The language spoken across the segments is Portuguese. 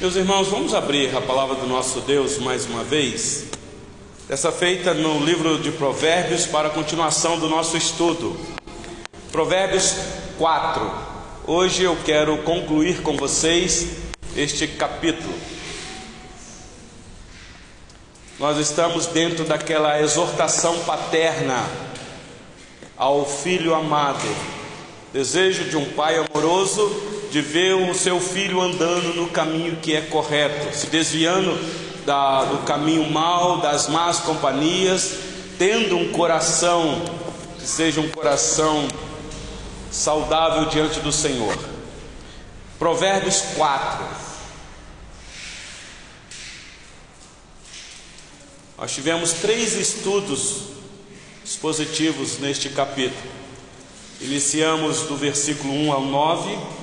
Meus irmãos, vamos abrir a palavra do nosso Deus mais uma vez. Dessa feita no livro de Provérbios para a continuação do nosso estudo. Provérbios 4. Hoje eu quero concluir com vocês este capítulo. Nós estamos dentro daquela exortação paterna ao filho amado, desejo de um pai amoroso de ver o seu filho andando no caminho que é correto, se desviando da, do caminho mal, das más companhias, tendo um coração que seja um coração saudável diante do Senhor. Provérbios 4. Nós tivemos três estudos expositivos neste capítulo. Iniciamos do versículo 1 ao 9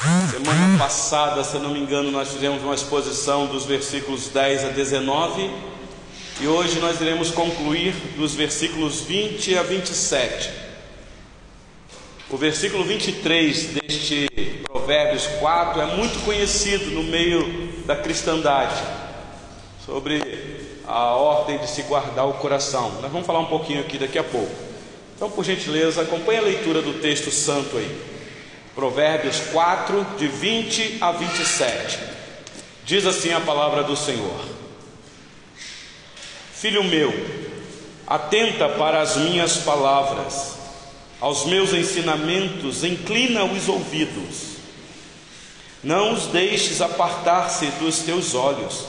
Semana passada, se não me engano, nós fizemos uma exposição dos versículos 10 a 19 e hoje nós iremos concluir dos versículos 20 a 27. O versículo 23 deste Provérbios 4 é muito conhecido no meio da cristandade, sobre a ordem de se guardar o coração. Nós vamos falar um pouquinho aqui daqui a pouco. Então, por gentileza, acompanhe a leitura do texto santo aí. Provérbios 4, de 20 a 27. Diz assim a palavra do Senhor: Filho meu, atenta para as minhas palavras, aos meus ensinamentos, inclina os ouvidos. Não os deixes apartar-se dos teus olhos,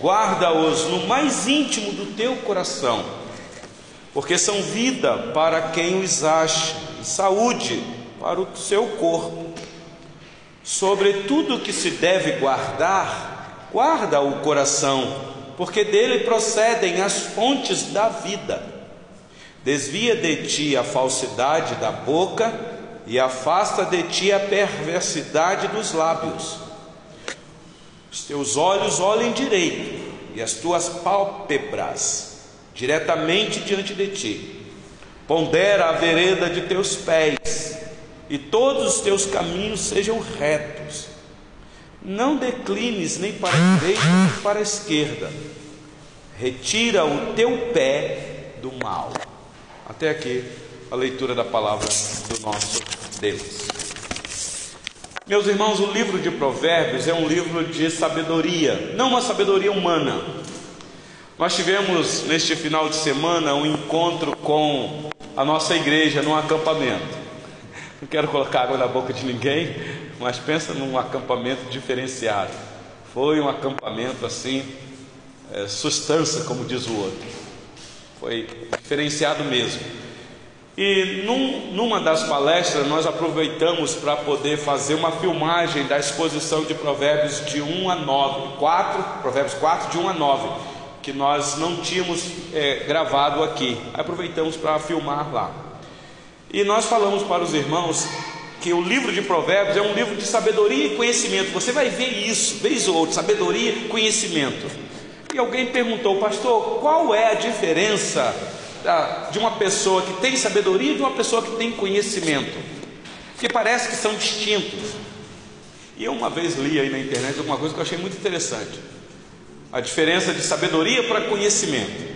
guarda-os no mais íntimo do teu coração, porque são vida para quem os acha, e saúde para o seu corpo. Sobre tudo que se deve guardar, guarda o coração, porque dele procedem as fontes da vida. Desvia de ti a falsidade da boca e afasta de ti a perversidade dos lábios. Os teus olhos olhem direito e as tuas pálpebras diretamente diante de ti. Pondera a vereda de teus pés e todos os teus caminhos sejam retos. Não declines nem para a direita nem para a esquerda. Retira o teu pé do mal. Até aqui a leitura da palavra do nosso Deus. Meus irmãos, o livro de Provérbios é um livro de sabedoria, não uma sabedoria humana. Nós tivemos neste final de semana um encontro com a nossa igreja num acampamento. Não quero colocar água na boca de ninguém, mas pensa num acampamento diferenciado. Foi um acampamento assim, é, sustância, como diz o outro. Foi diferenciado mesmo. E num, numa das palestras nós aproveitamos para poder fazer uma filmagem da exposição de Provérbios de 1 a 9, 4, Provérbios 4 de 1 a 9, que nós não tínhamos é, gravado aqui. Aproveitamos para filmar lá. E nós falamos para os irmãos que o livro de Provérbios é um livro de sabedoria e conhecimento. Você vai ver isso, vez ou outra, sabedoria e conhecimento. E alguém perguntou, pastor, qual é a diferença de uma pessoa que tem sabedoria e de uma pessoa que tem conhecimento? Que parece que são distintos. E eu uma vez li aí na internet alguma coisa que eu achei muito interessante. A diferença de sabedoria para conhecimento.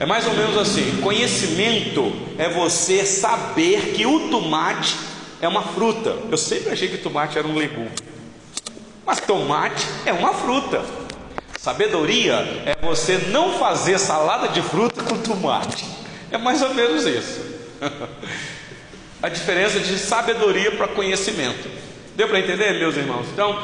É mais ou menos assim: conhecimento é você saber que o tomate é uma fruta. Eu sempre achei que tomate era um legume, mas tomate é uma fruta. Sabedoria é você não fazer salada de fruta com tomate. É mais ou menos isso. A diferença de sabedoria para conhecimento. Deu para entender, meus irmãos? Então,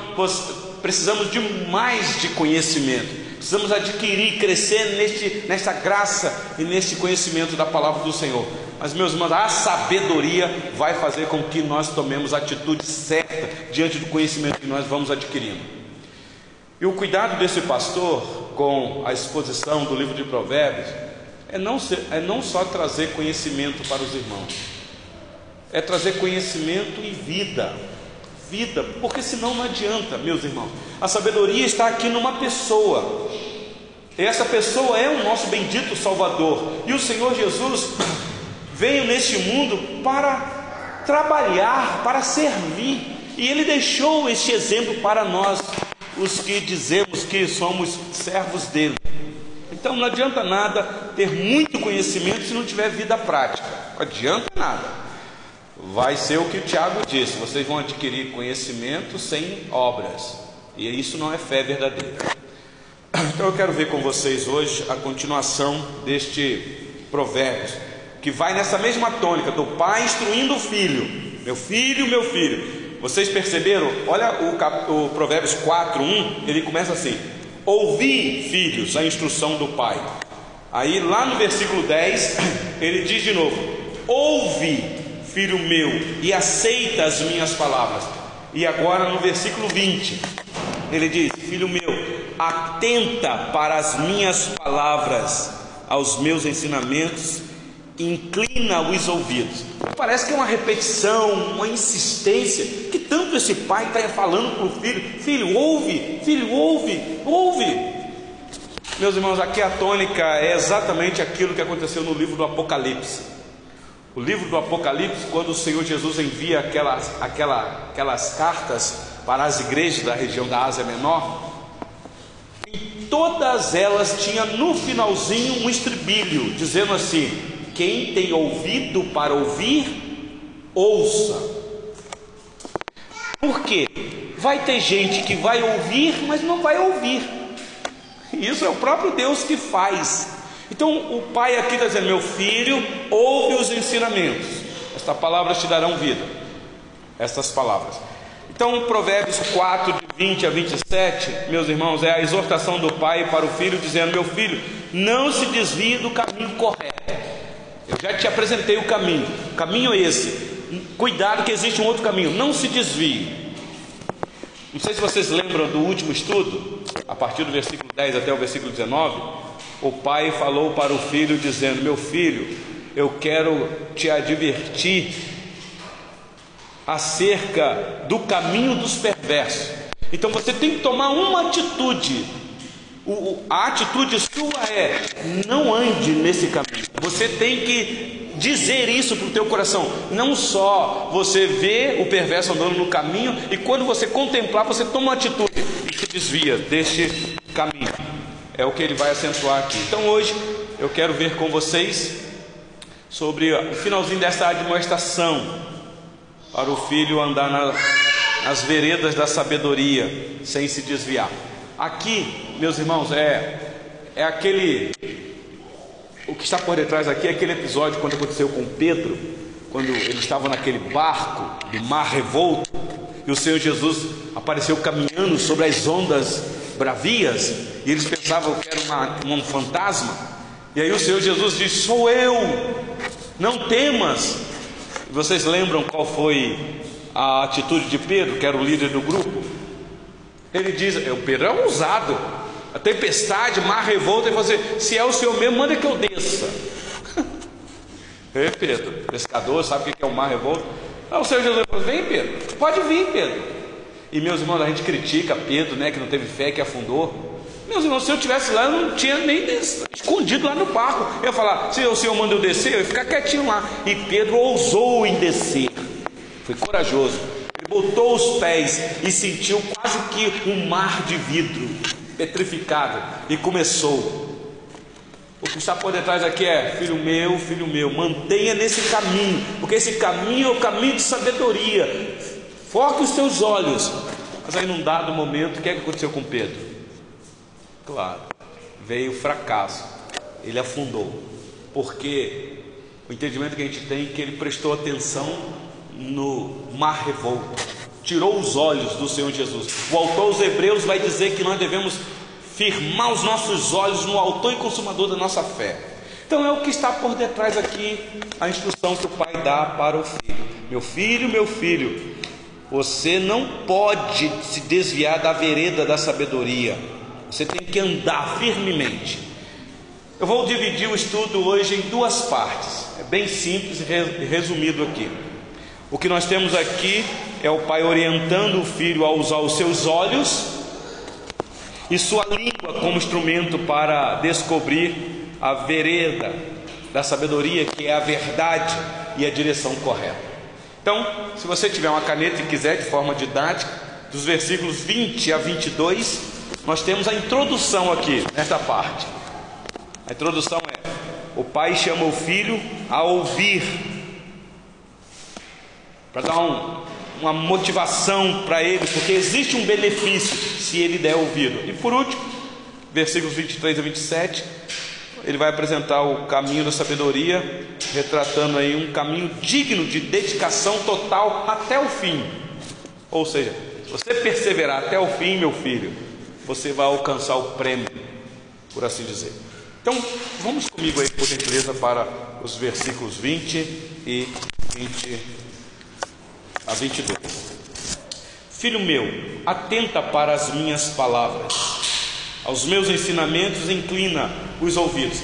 precisamos de mais de conhecimento. Precisamos adquirir, crescer neste, nesta graça e neste conhecimento da palavra do Senhor. Mas, meus irmãos, a sabedoria vai fazer com que nós tomemos a atitude certa diante do conhecimento que nós vamos adquirindo. E o cuidado desse pastor com a exposição do livro de Provérbios é não, ser, é não só trazer conhecimento para os irmãos, é trazer conhecimento e vida vida, porque senão não adianta, meus irmãos. A sabedoria está aqui numa pessoa. Essa pessoa é o nosso bendito Salvador. E o Senhor Jesus veio neste mundo para trabalhar, para servir. E ele deixou este exemplo para nós, os que dizemos que somos servos dele. Então não adianta nada ter muito conhecimento se não tiver vida prática. Não adianta nada. Vai ser o que o Tiago disse: vocês vão adquirir conhecimento sem obras. E isso não é fé verdadeira. Então eu quero ver com vocês hoje a continuação deste provérbio, que vai nessa mesma tônica do pai instruindo o filho. Meu filho, meu filho. Vocês perceberam? Olha o, cap, o Provérbios 4, 1, ele começa assim: Ouvi, filhos, a instrução do pai. Aí lá no versículo 10, ele diz de novo: Ouve, filho meu, e aceita as minhas palavras. E agora no versículo 20, ele diz: Filho meu, atenta para as minhas palavras, aos meus ensinamentos, inclina os ouvidos. Parece que é uma repetição, uma insistência, que tanto esse pai está falando para o filho: Filho, ouve, filho, ouve, ouve. Meus irmãos, aqui a tônica é exatamente aquilo que aconteceu no livro do Apocalipse. O livro do Apocalipse, quando o Senhor Jesus envia aquelas, aquela, aquelas cartas para as igrejas da região da Ásia Menor, em todas elas tinha no finalzinho um estribilho, dizendo assim: quem tem ouvido para ouvir, ouça. Por quê? Vai ter gente que vai ouvir, mas não vai ouvir. Isso é o próprio Deus que faz. Então o pai aqui está dizendo: Meu filho, ouve os ensinamentos. Estas palavras te darão vida. Estas palavras. Então, Provérbios 4, de 20 a 27, meus irmãos, é a exortação do pai para o filho, dizendo: Meu filho, não se desvie do caminho correto. Eu já te apresentei o caminho. O caminho é esse. Cuidado que existe um outro caminho. Não se desvie. Não sei se vocês lembram do último estudo, a partir do versículo 10 até o versículo 19. O pai falou para o filho, dizendo: Meu filho, eu quero te advertir acerca do caminho dos perversos. Então você tem que tomar uma atitude. O, a atitude sua é: não ande nesse caminho. Você tem que dizer isso para o teu coração. Não só você vê o perverso andando no caminho e quando você contemplar, você toma uma atitude e se desvia deste caminho. É o que ele vai acentuar aqui. Então hoje eu quero ver com vocês sobre o finalzinho dessa admoestação para o filho andar na, nas veredas da sabedoria sem se desviar. Aqui, meus irmãos, é é aquele o que está por detrás aqui é aquele episódio quando aconteceu com Pedro, quando ele estava naquele barco do mar revolto e o Senhor Jesus apareceu caminhando sobre as ondas bravias e eles pensavam que era uma, um fantasma. E aí o Senhor Jesus disse: Sou eu, não temas. Vocês lembram qual foi a atitude de Pedro, que era o líder do grupo? Ele diz: O Pedro é ousado, a tempestade, mar revolta, e você, se é o Senhor mesmo, manda que eu desça. Ei, Pedro, pescador, sabe o que é o mar revolto? Aí o Senhor Jesus falou: Vem, Pedro, pode vir, Pedro. E meus irmãos, a gente critica Pedro, né, que não teve fé, que afundou. Meus irmãos, se eu tivesse lá, eu não tinha nem escondido lá no barco. Eu ia falar, se o Senhor manda eu descer, eu ia ficar quietinho lá. E Pedro ousou em descer. Foi corajoso. Ele botou os pés e sentiu quase que um mar de vidro petrificado e começou. O que está por detrás aqui é, filho meu, filho meu, mantenha nesse caminho, porque esse caminho é o caminho de sabedoria. Foque os teus olhos. Mas aí, num dado momento, o que, é que aconteceu com Pedro? Claro, veio o fracasso, ele afundou, porque o entendimento que a gente tem é que ele prestou atenção no mar revolto, tirou os olhos do Senhor Jesus. O autor aos Hebreus vai dizer que nós devemos firmar os nossos olhos no autor e consumador da nossa fé. Então é o que está por detrás aqui, a instrução que o pai dá para o filho: Meu filho, meu filho, você não pode se desviar da vereda da sabedoria você tem que andar firmemente. Eu vou dividir o estudo hoje em duas partes. É bem simples e resumido aqui. O que nós temos aqui é o pai orientando o filho a usar os seus olhos e sua língua como instrumento para descobrir a vereda da sabedoria, que é a verdade e a direção correta. Então, se você tiver uma caneta e quiser, de forma didática, dos versículos 20 a 22, nós temos a introdução aqui, nesta parte. A introdução é: o pai chama o filho a ouvir, para dar um, uma motivação para ele, porque existe um benefício se ele der ouvido. E por último, versículos 23 a 27, ele vai apresentar o caminho da sabedoria, retratando aí um caminho digno de dedicação total até o fim. Ou seja, se você perseverar até o fim, meu filho, você vai alcançar o prêmio, por assim dizer. Então, vamos comigo aí, por gentileza, para os versículos 20 e 20 a 22. Filho meu, atenta para as minhas palavras, aos meus ensinamentos inclina os ouvidos.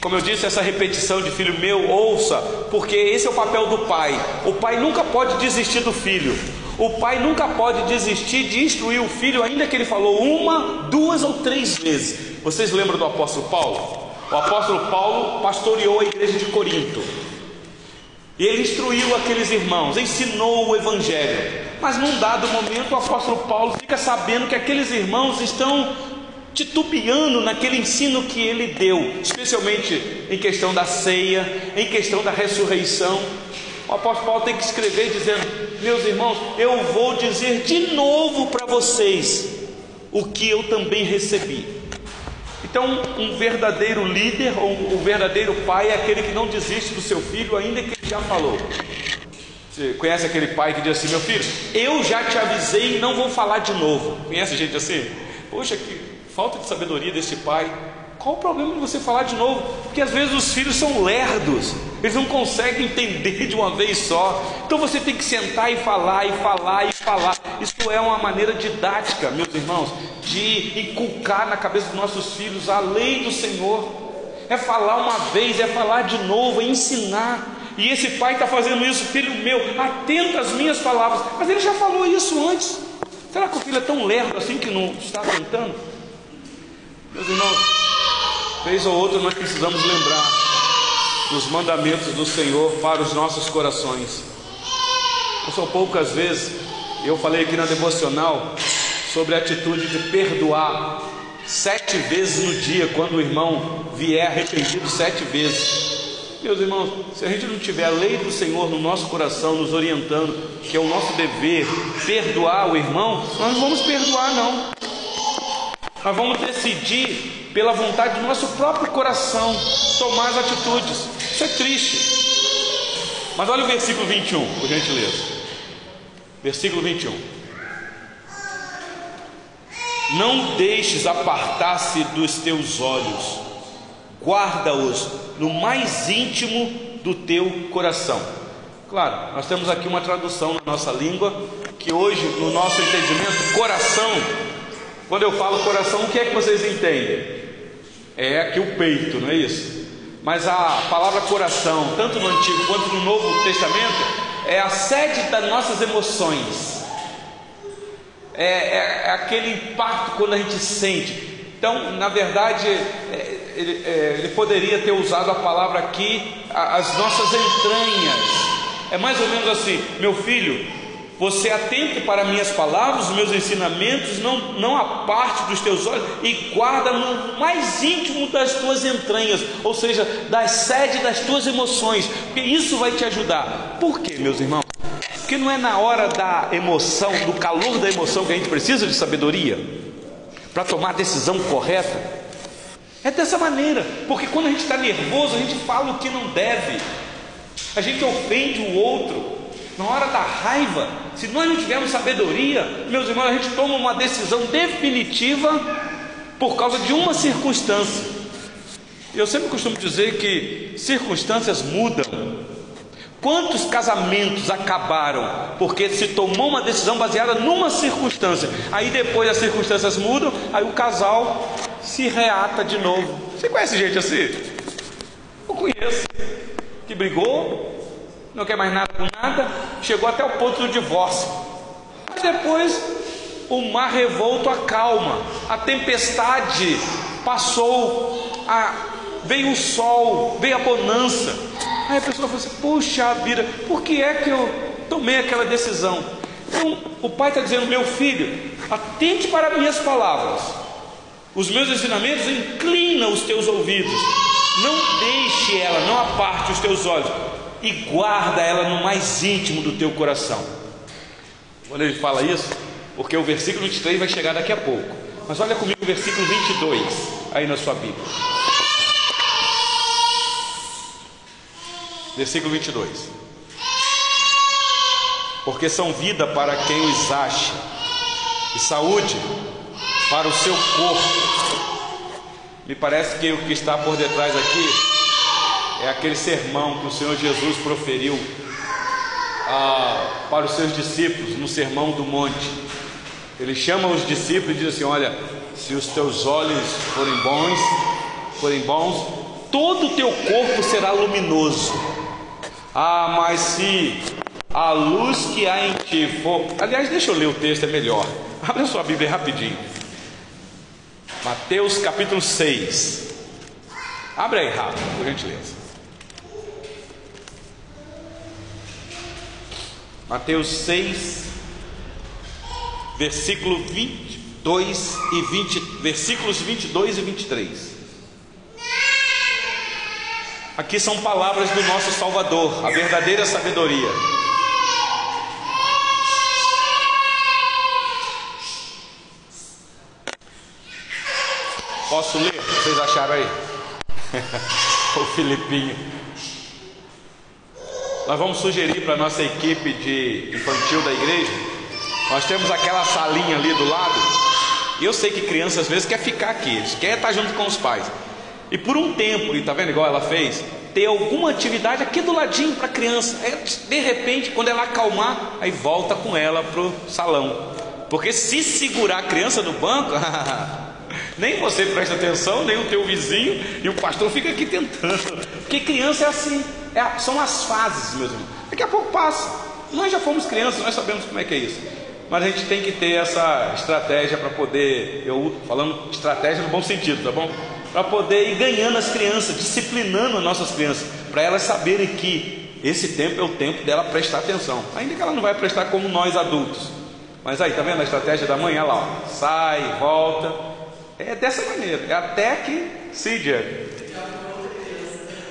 Como eu disse, essa repetição de filho meu, ouça, porque esse é o papel do pai. O pai nunca pode desistir do filho. O pai nunca pode desistir de instruir o filho, ainda que ele falou uma, duas ou três vezes. Vocês lembram do apóstolo Paulo? O apóstolo Paulo pastoreou a igreja de Corinto. E ele instruiu aqueles irmãos, ensinou o evangelho. Mas num dado momento o apóstolo Paulo fica sabendo que aqueles irmãos estão titubeando naquele ensino que ele deu, especialmente em questão da ceia, em questão da ressurreição. O apóstolo Paulo tem que escrever dizendo: Meus irmãos, eu vou dizer de novo para vocês o que eu também recebi. Então, um verdadeiro líder ou um verdadeiro pai é aquele que não desiste do seu filho, ainda que ele já falou. Você conhece aquele pai que diz assim: Meu filho, eu já te avisei e não vou falar de novo. Conhece gente assim? Poxa, que falta de sabedoria desse pai. Qual o problema de você falar de novo? Porque às vezes os filhos são lerdos, eles não conseguem entender de uma vez só. Então você tem que sentar e falar, e falar, e falar. Isso é uma maneira didática, meus irmãos, de inculcar na cabeça dos nossos filhos a lei do Senhor. É falar uma vez, é falar de novo, é ensinar. E esse pai está fazendo isso, filho meu, atenta às minhas palavras. Mas ele já falou isso antes. Será que o filho é tão lerdo assim que não está atentando? Meus irmãos, Vez ou outra nós precisamos lembrar dos mandamentos do Senhor para os nossos corações. Não são poucas vezes, eu falei aqui na devocional sobre a atitude de perdoar sete vezes no dia, quando o irmão vier arrependido sete vezes. Meus irmãos, se a gente não tiver a lei do Senhor no nosso coração, nos orientando, que é o nosso dever perdoar o irmão, nós não vamos perdoar, não. Nós vamos decidir pela vontade do nosso próprio coração, tomar as atitudes. Isso é triste. Mas olha o versículo 21, por gentileza. Versículo 21. Não deixes apartar-se dos teus olhos, guarda-os no mais íntimo do teu coração. Claro, nós temos aqui uma tradução na nossa língua, que hoje, no nosso entendimento, coração, quando eu falo coração, o que é que vocês entendem? é aqui o peito, não é isso? Mas a palavra coração, tanto no Antigo quanto no Novo Testamento, é a sede das nossas emoções, é, é, é aquele impacto quando a gente sente. Então, na verdade, é, ele, é, ele, poderia ter usado a palavra aqui, as nossas entranhas. É mais ou menos assim: meu filho, você atente para minhas palavras, meus ensinamentos, não, não aparte dos teus olhos e guarda no mais íntimo das tuas entranhas, ou seja, da sede das tuas emoções, porque isso vai te ajudar. Por quê, meus irmãos? Porque não é na hora da emoção, do calor da emoção que a gente precisa de sabedoria para tomar a decisão correta. É dessa maneira, porque quando a gente está nervoso, a gente fala o que não deve, a gente ofende o outro, na hora da raiva, se nós não tivermos sabedoria, meus irmãos, a gente toma uma decisão definitiva por causa de uma circunstância. Eu sempre costumo dizer que circunstâncias mudam. Quantos casamentos acabaram porque se tomou uma decisão baseada numa circunstância? Aí depois as circunstâncias mudam, aí o casal se reata de novo. Você conhece gente assim? Eu conheço. Que brigou, não quer mais nada com nada, chegou até o ponto do divórcio. Mas depois o mar revolto acalma, a tempestade passou, a, veio o sol, veio a bonança. Aí a pessoa fala assim: Puxa vida, por que é que eu tomei aquela decisão. Então, o pai está dizendo: meu filho, atente para minhas palavras, os meus ensinamentos, inclina os teus ouvidos, não deixe ela, não aparte os teus olhos, e guarda ela no mais íntimo do teu coração. Quando ele fala isso, porque o versículo 23 vai chegar daqui a pouco, mas olha comigo o versículo 22 aí na sua Bíblia. Versículo 22. Porque são vida para quem os acha, e saúde para o seu corpo. Me parece que o que está por detrás aqui é aquele sermão que o Senhor Jesus proferiu ah, para os seus discípulos no Sermão do Monte. Ele chama os discípulos e diz assim: Olha, se os teus olhos forem bons, forem bons, todo o teu corpo será luminoso. Ah, mas se a luz que há em ti for. Aliás, deixa eu ler o texto, é melhor. Abre a sua Bíblia rapidinho. Mateus capítulo 6. Abre aí rápido, por gentileza. Mateus 6, versículo 22 e 20, versículos 22 e 23. Aqui são palavras do nosso Salvador, a verdadeira sabedoria. Posso ler? Vocês acharam aí? o Filipinho. Nós vamos sugerir para a nossa equipe de infantil da igreja. Nós temos aquela salinha ali do lado. E eu sei que criança às vezes quer ficar aqui, quer estar junto com os pais. E por um tempo, e tá vendo igual ela fez? Ter alguma atividade aqui do ladinho para a criança. É, de repente, quando ela acalmar, aí volta com ela pro salão. Porque se segurar a criança no banco, nem você presta atenção, nem o teu vizinho, e o pastor fica aqui tentando. Porque criança é assim, é, são as fases, meus irmãos. Daqui a pouco passa. Nós já fomos crianças, nós sabemos como é que é isso. Mas a gente tem que ter essa estratégia para poder, eu falando estratégia no bom sentido, tá bom? para poder ir ganhando as crianças, disciplinando as nossas crianças, para elas saberem que esse tempo é o tempo dela prestar atenção, ainda que ela não vai prestar como nós adultos. Mas aí, tá vendo a estratégia da manhã lá? Ó, sai, volta. É dessa maneira, é até que Cídia.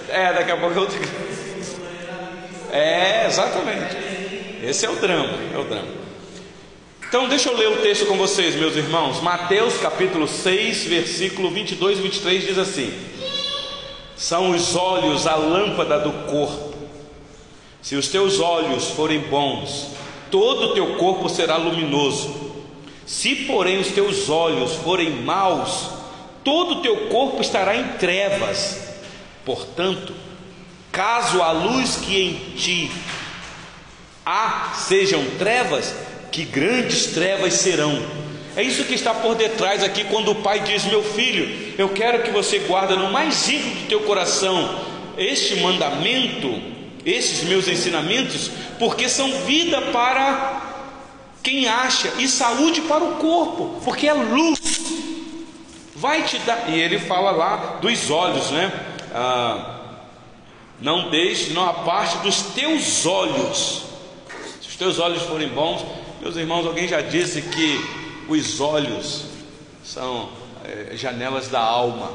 É, daqui a pouco eu É, exatamente. Esse é o drama, é o drama. Então, deixa eu ler o texto com vocês, meus irmãos. Mateus capítulo 6, versículo 22 e 23 diz assim: São os olhos a lâmpada do corpo. Se os teus olhos forem bons, todo o teu corpo será luminoso. Se, porém, os teus olhos forem maus, todo o teu corpo estará em trevas. Portanto, caso a luz que em ti há sejam trevas, que grandes trevas serão. É isso que está por detrás aqui quando o pai diz: Meu filho, eu quero que você guarde no mais íntimo do teu coração este mandamento, esses meus ensinamentos, porque são vida para quem acha e saúde para o corpo, porque é luz. Vai te dar, e ele fala lá dos olhos, né? Ah, não deixe, não aparte dos teus olhos. Se os teus olhos forem bons, meus irmãos, alguém já disse que os olhos são é, janelas da alma.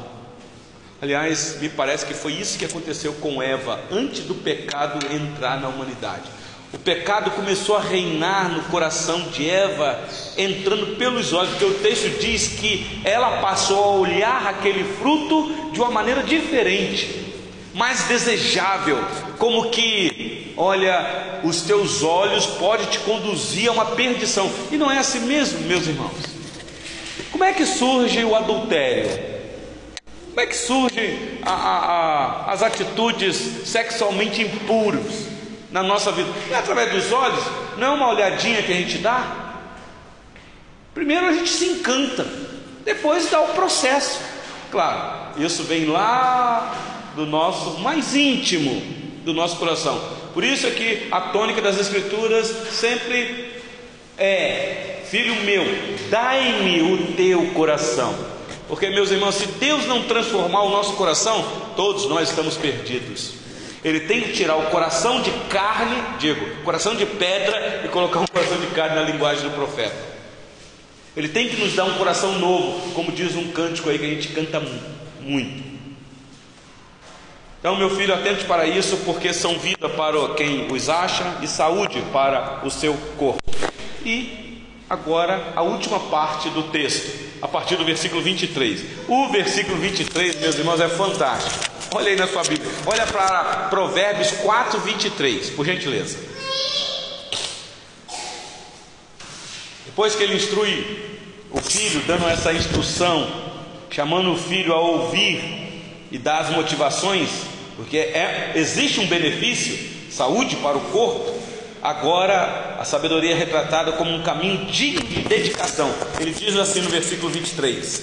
Aliás, me parece que foi isso que aconteceu com Eva antes do pecado entrar na humanidade. O pecado começou a reinar no coração de Eva, entrando pelos olhos, porque o texto diz que ela passou a olhar aquele fruto de uma maneira diferente, mais desejável, como que, olha, os teus olhos podem te conduzir a uma perdição. E não é assim mesmo, meus irmãos. Como é que surge o adultério? Como é que surgem as atitudes sexualmente impuras na nossa vida? Não é através dos olhos? Não é uma olhadinha que a gente dá? Primeiro a gente se encanta, depois dá o processo. Claro, isso vem lá do nosso mais íntimo, do nosso coração. Por isso é que a tônica das Escrituras sempre é: Filho meu, dai-me o teu coração. Porque, meus irmãos, se Deus não transformar o nosso coração, todos nós estamos perdidos. Ele tem que tirar o coração de carne, digo, coração de pedra e colocar um coração de carne na linguagem do profeta. Ele tem que nos dar um coração novo, como diz um cântico aí que a gente canta muito. Então, meu filho, atente para isso, porque são vida para quem os acha e saúde para o seu corpo. E agora a última parte do texto, a partir do versículo 23. O versículo 23, meus irmãos, é fantástico. Olha aí na sua Bíblia. Olha para Provérbios 4, 23, por gentileza. Depois que ele instrui o filho, dando essa instrução, chamando o filho a ouvir e dar as motivações, porque é, existe um benefício, saúde para o corpo. Agora a sabedoria é retratada como um caminho digno de dedicação. Ele diz assim no versículo 23: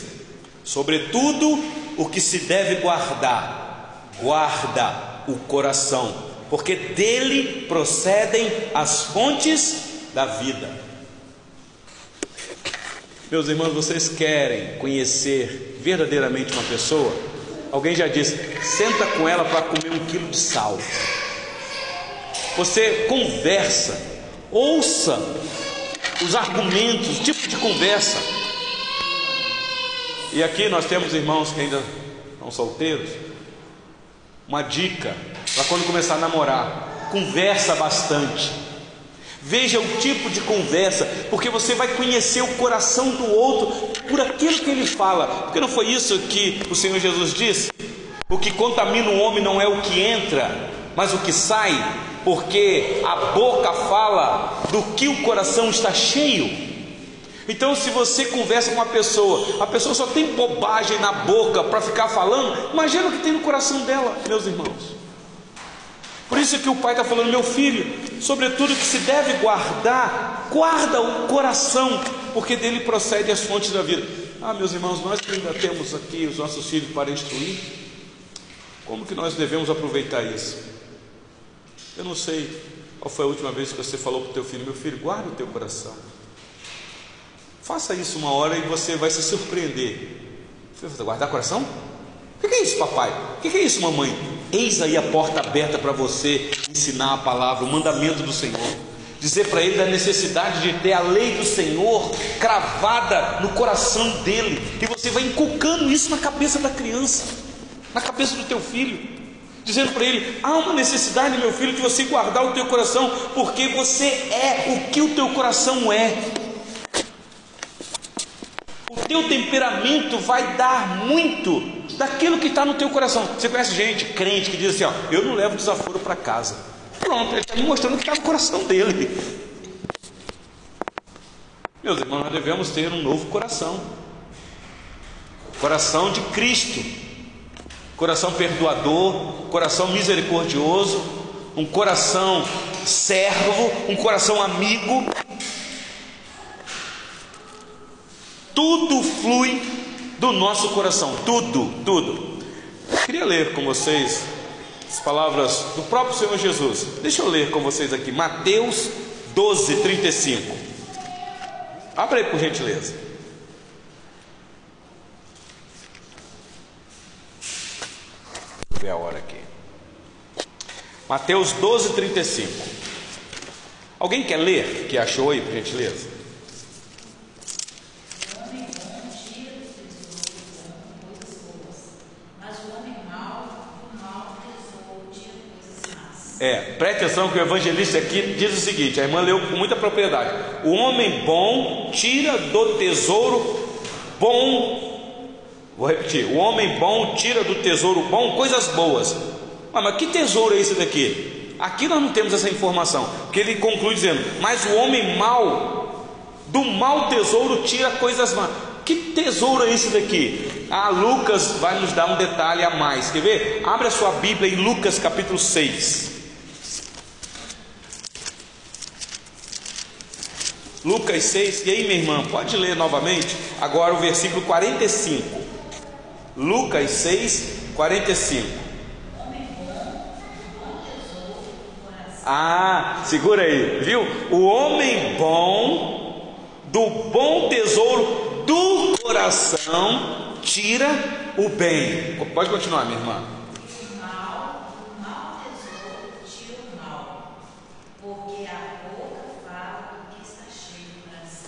Sobretudo o que se deve guardar, guarda o coração, porque dele procedem as fontes da vida. Meus irmãos, vocês querem conhecer verdadeiramente uma pessoa? Alguém já disse: senta com ela para comer um quilo de sal. Você conversa, ouça os argumentos, o tipo de conversa. E aqui nós temos irmãos que ainda são solteiros uma dica para quando começar a namorar: conversa bastante. Veja o tipo de conversa, porque você vai conhecer o coração do outro por aquilo que ele fala. Porque não foi isso que o Senhor Jesus disse? O que contamina o homem não é o que entra, mas o que sai, porque a boca fala do que o coração está cheio. Então, se você conversa com uma pessoa, a pessoa só tem bobagem na boca para ficar falando, imagina o que tem no coração dela, meus irmãos. Por isso que o pai está falando, meu filho, sobretudo que se deve guardar, guarda o coração, porque dele procede as fontes da vida. Ah, meus irmãos, nós que ainda temos aqui os nossos filhos para instruir, como que nós devemos aproveitar isso? Eu não sei qual foi a última vez que você falou para o teu filho, meu filho, guarda o teu coração. Faça isso uma hora e você vai se surpreender. Guardar coração? O que é isso, papai? O que é isso, mamãe? Eis aí a porta aberta para você ensinar a palavra, o mandamento do Senhor. Dizer para ele da necessidade de ter a lei do Senhor cravada no coração dele. E você vai inculcando isso na cabeça da criança, na cabeça do teu filho. Dizendo para ele: há uma necessidade, meu filho, de você guardar o teu coração, porque você é o que o teu coração é teu temperamento vai dar muito daquilo que está no teu coração. Você conhece gente, crente, que diz assim: ó, eu não levo desaforo para casa. Pronto, ele está me mostrando o que está no coração dele. Meus irmãos, nós devemos ter um novo coração. Coração de Cristo. Coração perdoador, coração misericordioso, um coração servo, um coração amigo, tudo flui do nosso coração, tudo, tudo. queria ler com vocês as palavras do próprio Senhor Jesus. Deixa eu ler com vocês aqui, Mateus 12, 35. Abra aí por gentileza. Vou ver a hora aqui. Mateus 12, 35. Alguém quer ler? Que achou aí, por gentileza? É, preste atenção que o evangelista aqui diz o seguinte: a irmã leu com muita propriedade. O homem bom tira do tesouro bom. Vou repetir: o homem bom tira do tesouro bom coisas boas. Mas, que tesouro é esse daqui? Aqui nós não temos essa informação, porque ele conclui dizendo: Mas o homem mau, do mau tesouro tira coisas más. Que tesouro é esse daqui? Ah, Lucas vai nos dar um detalhe a mais. Quer ver? Abre a sua Bíblia em Lucas capítulo 6. Lucas 6, e aí minha irmã, pode ler novamente agora o versículo 45. Lucas 6, 45. Ah, segura aí, viu? O homem bom, do bom tesouro do coração, tira o bem. Pode continuar, minha irmã.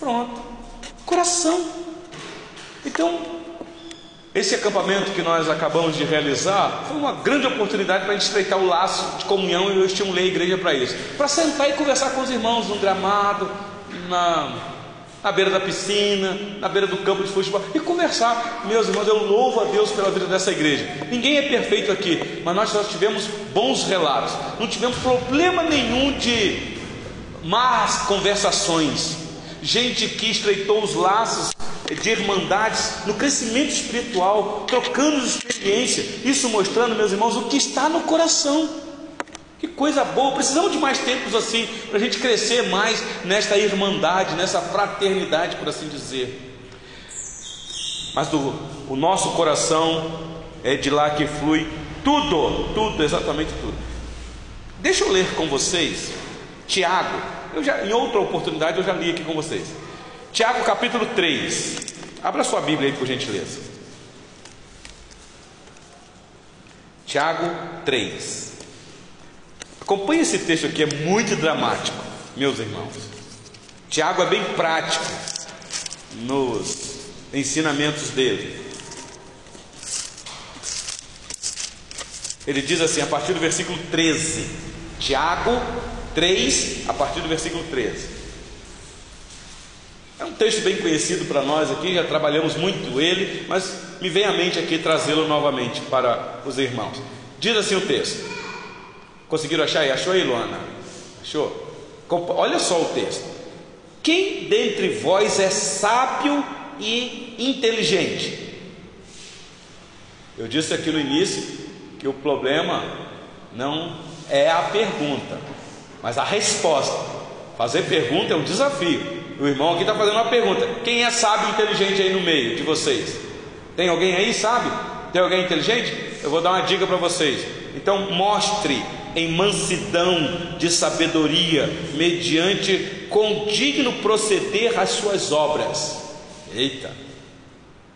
Pronto. Coração. Então, esse acampamento que nós acabamos de realizar foi uma grande oportunidade para a gente estreitar o laço de comunhão e eu estimulei a igreja para isso. Para sentar e conversar com os irmãos no gramado, na, na beira da piscina, na beira do campo de futebol e conversar. Meus irmãos, eu louvo a Deus pela vida dessa igreja. Ninguém é perfeito aqui, mas nós só tivemos bons relatos, não tivemos problema nenhum de más conversações. Gente que estreitou os laços de irmandades, no crescimento espiritual, trocando experiência, isso mostrando, meus irmãos, o que está no coração. Que coisa boa, precisamos de mais tempos assim, para a gente crescer mais nesta irmandade, nessa fraternidade, por assim dizer. Mas do, o nosso coração é de lá que flui tudo, tudo, exatamente tudo. Deixa eu ler com vocês, Tiago, eu já, em outra oportunidade eu já li aqui com vocês. Tiago capítulo 3. Abra sua Bíblia aí por gentileza. Tiago 3. Acompanhe esse texto aqui, é muito dramático, meus irmãos. Tiago é bem prático nos ensinamentos dele. Ele diz assim, a partir do versículo 13, Tiago 3, a partir do versículo 13. É um texto bem conhecido para nós aqui, já trabalhamos muito ele, mas me vem à mente aqui trazê-lo novamente para os irmãos. Diz assim o texto. Conseguiram achar aí? Achou aí, Luana? Achou? Olha só o texto. Quem dentre vós é sábio e inteligente? Eu disse aqui no início que o problema não é a pergunta, mas a resposta. Fazer pergunta é um desafio. O irmão aqui está fazendo uma pergunta: quem é sábio inteligente aí no meio de vocês? Tem alguém aí, sabe? Tem alguém inteligente? Eu vou dar uma dica para vocês. Então, mostre em mansidão de sabedoria, mediante condigno proceder as suas obras. Eita!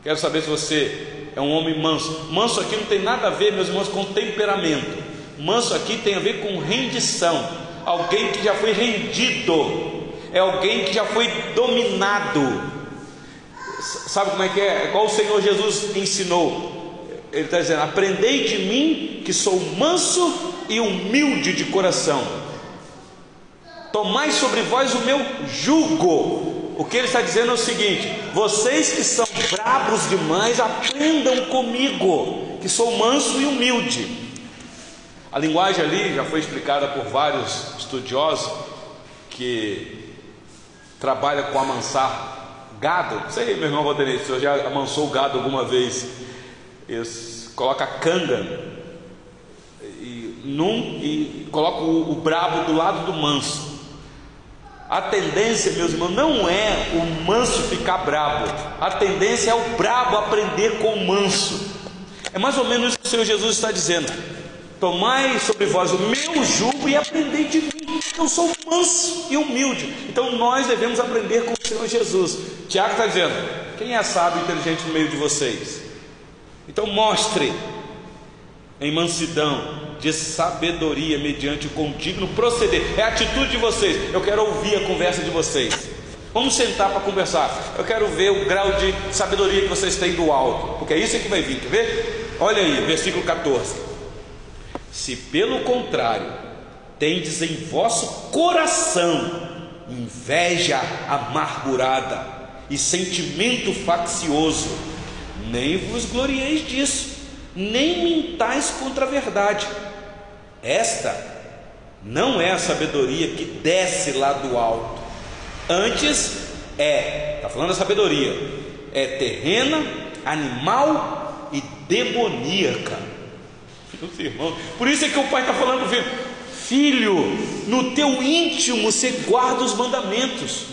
Quero saber se você é um homem manso. Manso aqui não tem nada a ver, meus irmãos, com temperamento. Manso aqui tem a ver com rendição. Alguém que já foi rendido é alguém que já foi dominado. Sabe como é que é? Qual o Senhor Jesus ensinou? Ele está dizendo: Aprendei de mim, que sou manso e humilde de coração. Tomai sobre vós o meu jugo. O que ele está dizendo é o seguinte: vocês que são brabos demais, aprendam comigo, que sou manso e humilde. A linguagem ali já foi explicada por vários estudiosos que trabalha com amansar gado. Não sei, meu irmão Valdenei, se já amansou gado alguma vez. Eles coloca canga e, num, e coloca o, o brabo do lado do manso. A tendência, meus irmãos, não é o manso ficar brabo. A tendência é o brabo aprender com o manso. É mais ou menos isso que o Senhor Jesus está dizendo. Tomai sobre vós o meu jugo e aprendei de mim. Eu sou manso e humilde. Então nós devemos aprender com o Senhor Jesus. Tiago está dizendo: quem é sábio e inteligente no meio de vocês? Então mostre em mansidão, de sabedoria, mediante o contínuo proceder. É a atitude de vocês. Eu quero ouvir a conversa de vocês. Vamos sentar para conversar. Eu quero ver o grau de sabedoria que vocês têm do alto, porque é isso que vai vir. Quer ver? Olha aí, versículo 14. Se pelo contrário tendes em vosso coração inveja amargurada e sentimento faccioso, nem vos glorieis disso, nem mintais contra a verdade. Esta não é a sabedoria que desce lá do alto, antes é, está falando da sabedoria, é terrena, animal e demoníaca irmãos. Por isso é que o pai está falando, filho, filho, no teu íntimo você guarda os mandamentos.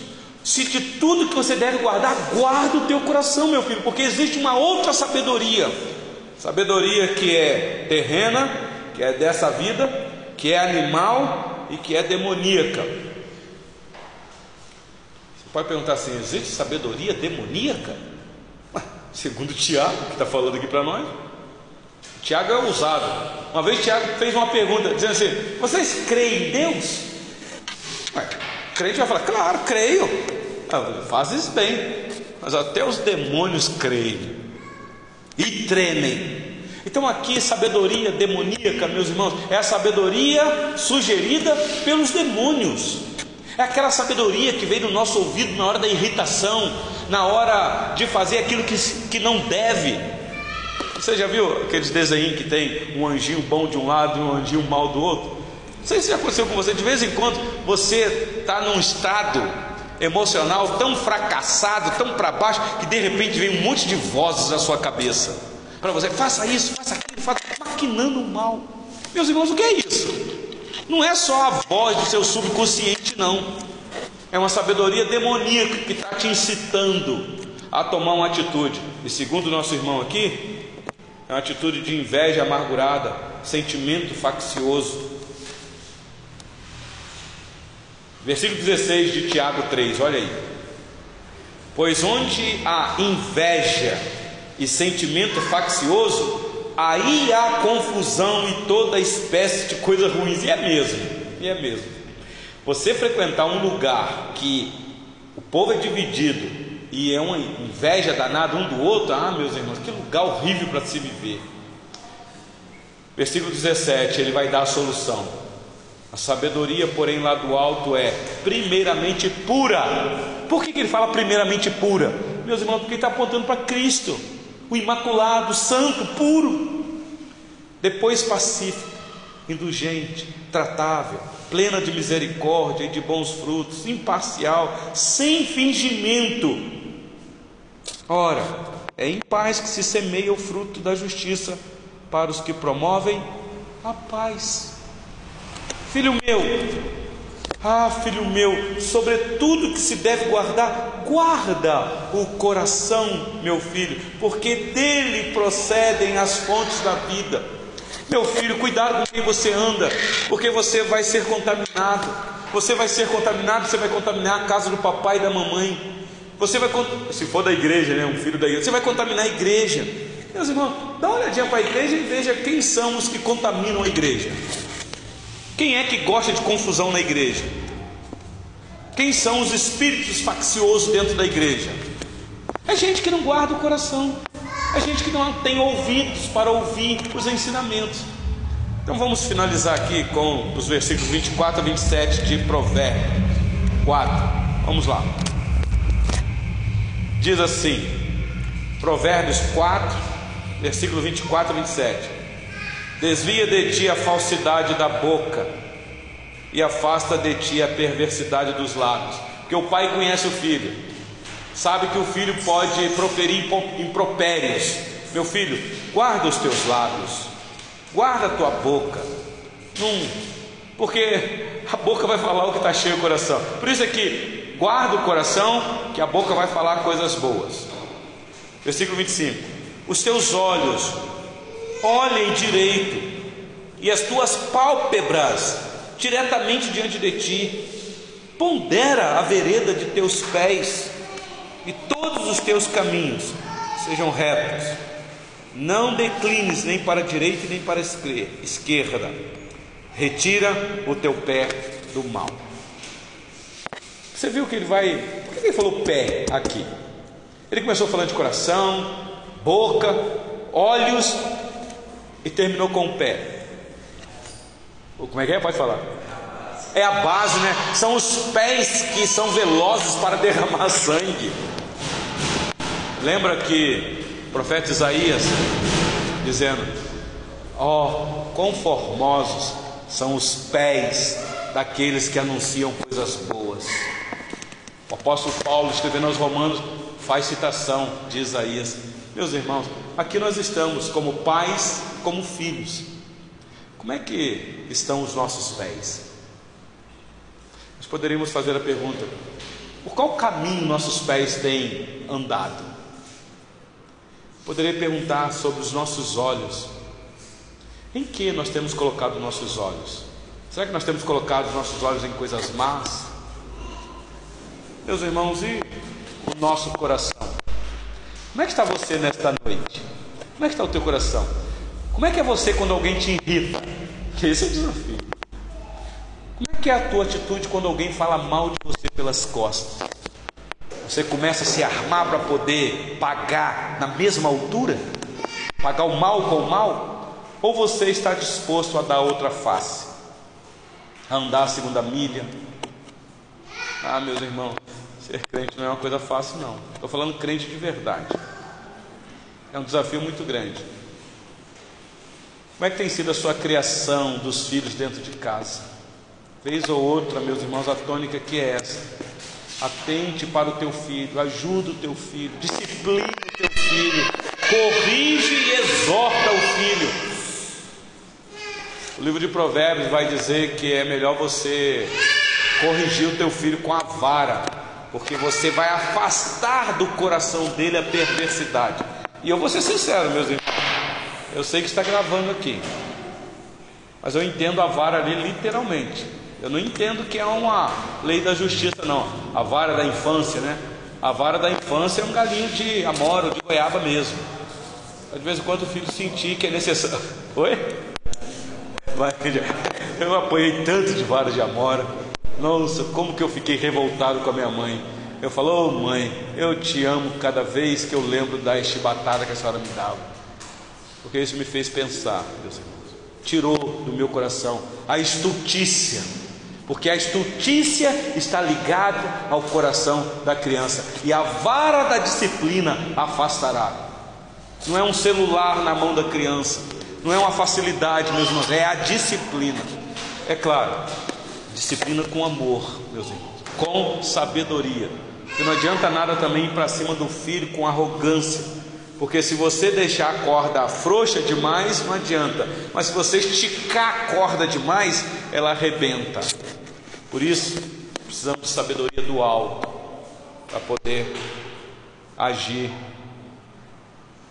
Se de tudo que você deve guardar, guarda o teu coração, meu filho, porque existe uma outra sabedoria. Sabedoria que é terrena, que é dessa vida, que é animal e que é demoníaca. Você pode perguntar assim: existe sabedoria demoníaca? Segundo Tiago, que está falando aqui para nós. Tiago é ousado. Uma vez Tiago fez uma pergunta, dizendo assim: Vocês creem em Deus? Ué, crente vai falar, claro, creio. Ah, fazes bem, mas até os demônios creem e tremem. Então, aqui, sabedoria demoníaca, meus irmãos, é a sabedoria sugerida pelos demônios. É aquela sabedoria que vem do nosso ouvido na hora da irritação, na hora de fazer aquilo que, que não deve. Você já viu aqueles desenhos que tem um anjinho bom de um lado e um anjinho mal do outro? Não sei se já aconteceu com você, de vez em quando você está num estado emocional tão fracassado, tão para baixo, que de repente vem um monte de vozes na sua cabeça. Para você, faça isso, faça aquilo, faça, maquinando o mal. Meus irmãos, o que é isso? Não é só a voz do seu subconsciente, não. É uma sabedoria demoníaca que está te incitando a tomar uma atitude. E segundo o nosso irmão aqui, é uma atitude de inveja amargurada, sentimento faccioso. Versículo 16 de Tiago 3, olha aí. Pois onde há inveja e sentimento faccioso, aí há confusão e toda espécie de coisa ruim. E é mesmo, e é mesmo. Você frequentar um lugar que o povo é dividido e é uma inveja danada um do outro, ah, meus irmãos, que lugar horrível para se viver. Versículo 17, ele vai dar a solução. A sabedoria, porém, lá do alto é primeiramente pura. Por que, que ele fala primeiramente pura? Meus irmãos, porque ele está apontando para Cristo, o imaculado, santo, puro. Depois pacífico, indulgente, tratável, plena de misericórdia e de bons frutos, imparcial, sem fingimento. Ora, é em paz que se semeia o fruto da justiça para os que promovem a paz. Filho meu, ah, filho meu, sobre tudo que se deve guardar, guarda o coração, meu filho, porque dele procedem as fontes da vida. Meu filho, cuidado com quem você anda, porque você vai ser contaminado. Você vai ser contaminado, você vai contaminar a casa do papai e da mamãe. Você vai, se for da igreja, né, um filho da igreja, você vai contaminar a igreja. Meus irmãos, dá uma olhadinha para a igreja e veja quem são os que contaminam a igreja. Quem é que gosta de confusão na igreja? Quem são os espíritos facciosos dentro da igreja? É gente que não guarda o coração, é gente que não tem ouvidos para ouvir os ensinamentos. Então vamos finalizar aqui com os versículos 24 a 27 de Provérbios 4. Vamos lá. Diz assim, Provérbios 4, versículo 24 a 27. Desvia de ti a falsidade da boca e afasta de ti a perversidade dos lábios. Porque o pai conhece o filho, sabe que o filho pode proferir impropérios. Meu filho, guarda os teus lábios, guarda a tua boca, Num, porque a boca vai falar o que está cheio o coração. Por isso é que guarda o coração, que a boca vai falar coisas boas. Versículo 25: Os teus olhos olhem direito, e as tuas pálpebras diretamente diante de ti, pondera a vereda de teus pés, e todos os teus caminhos sejam retos. Não declines nem para a direita nem para a esquerda. Retira o teu pé do mal. Você viu que ele vai. Por que ele falou pé aqui? Ele começou falando de coração, boca, olhos e terminou com o pé. Como é que é? Pode falar. É a base, né? São os pés que são velozes para derramar sangue. Lembra que o profeta Isaías dizendo: Ó, oh, quão formosos são os pés daqueles que anunciam coisas boas. O apóstolo Paulo, escrevendo aos Romanos, faz citação de Isaías. Meus irmãos, aqui nós estamos como pais como filhos. Como é que estão os nossos pés? Nós poderíamos fazer a pergunta: por qual caminho nossos pés têm andado? Poderia perguntar sobre os nossos olhos. Em que nós temos colocado nossos olhos? Será que nós temos colocado os nossos olhos em coisas más? Meus irmãos, e o nosso coração? Como é que está você nesta noite? Como é que está o teu coração? Como é que é você quando alguém te irrita? Esse é o desafio. Como é que é a tua atitude quando alguém fala mal de você pelas costas? Você começa a se armar para poder pagar na mesma altura? Pagar o mal com o mal? Ou você está disposto a dar outra face? A andar a segunda milha? Ah, meus irmãos, ser crente não é uma coisa fácil, não. Estou falando crente de verdade. É um desafio muito grande. Como é que tem sido a sua criação dos filhos dentro de casa? Vez ou outra, meus irmãos, a tônica que é essa. Atente para o teu filho, ajuda o teu filho, discipline o teu filho, corrige e exorta o filho. O livro de Provérbios vai dizer que é melhor você corrigir o teu filho com a vara, porque você vai afastar do coração dele a perversidade. E eu vou ser sincero, meus irmãos, eu sei que está gravando aqui, mas eu entendo a vara ali literalmente. Eu não entendo que é uma lei da justiça, não. A vara da infância, né? A vara da infância é um galinho de amora ou de goiaba mesmo. De vez em quando o filho sentir que é necessário. Oi? Eu apoiei tanto de vara de amora. Nossa, como que eu fiquei revoltado com a minha mãe. Eu falo, ô oh, mãe, eu te amo cada vez que eu lembro da chibatada que a senhora me dava. Porque isso me fez pensar, meus irmãos. Tirou do meu coração a estultícia porque a estultícia está ligada ao coração da criança, e a vara da disciplina afastará. Não é um celular na mão da criança, não é uma facilidade, meus irmãos, é a disciplina. É claro, disciplina com amor, meus irmãos, com sabedoria. Porque não adianta nada também ir para cima do filho com arrogância, porque se você deixar a corda frouxa demais, não adianta. Mas se você esticar a corda demais, ela arrebenta. Por isso, precisamos de sabedoria do alto para poder agir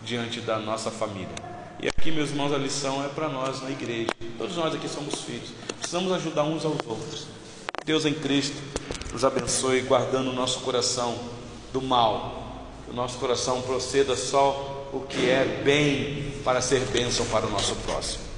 diante da nossa família. E aqui, meus irmãos, a lição é para nós na igreja. Todos nós aqui somos filhos. Precisamos ajudar uns aos outros. Deus em Cristo nos abençoe, guardando o nosso coração do mal. Que o nosso coração proceda só o que é bem para ser bênção para o nosso próximo.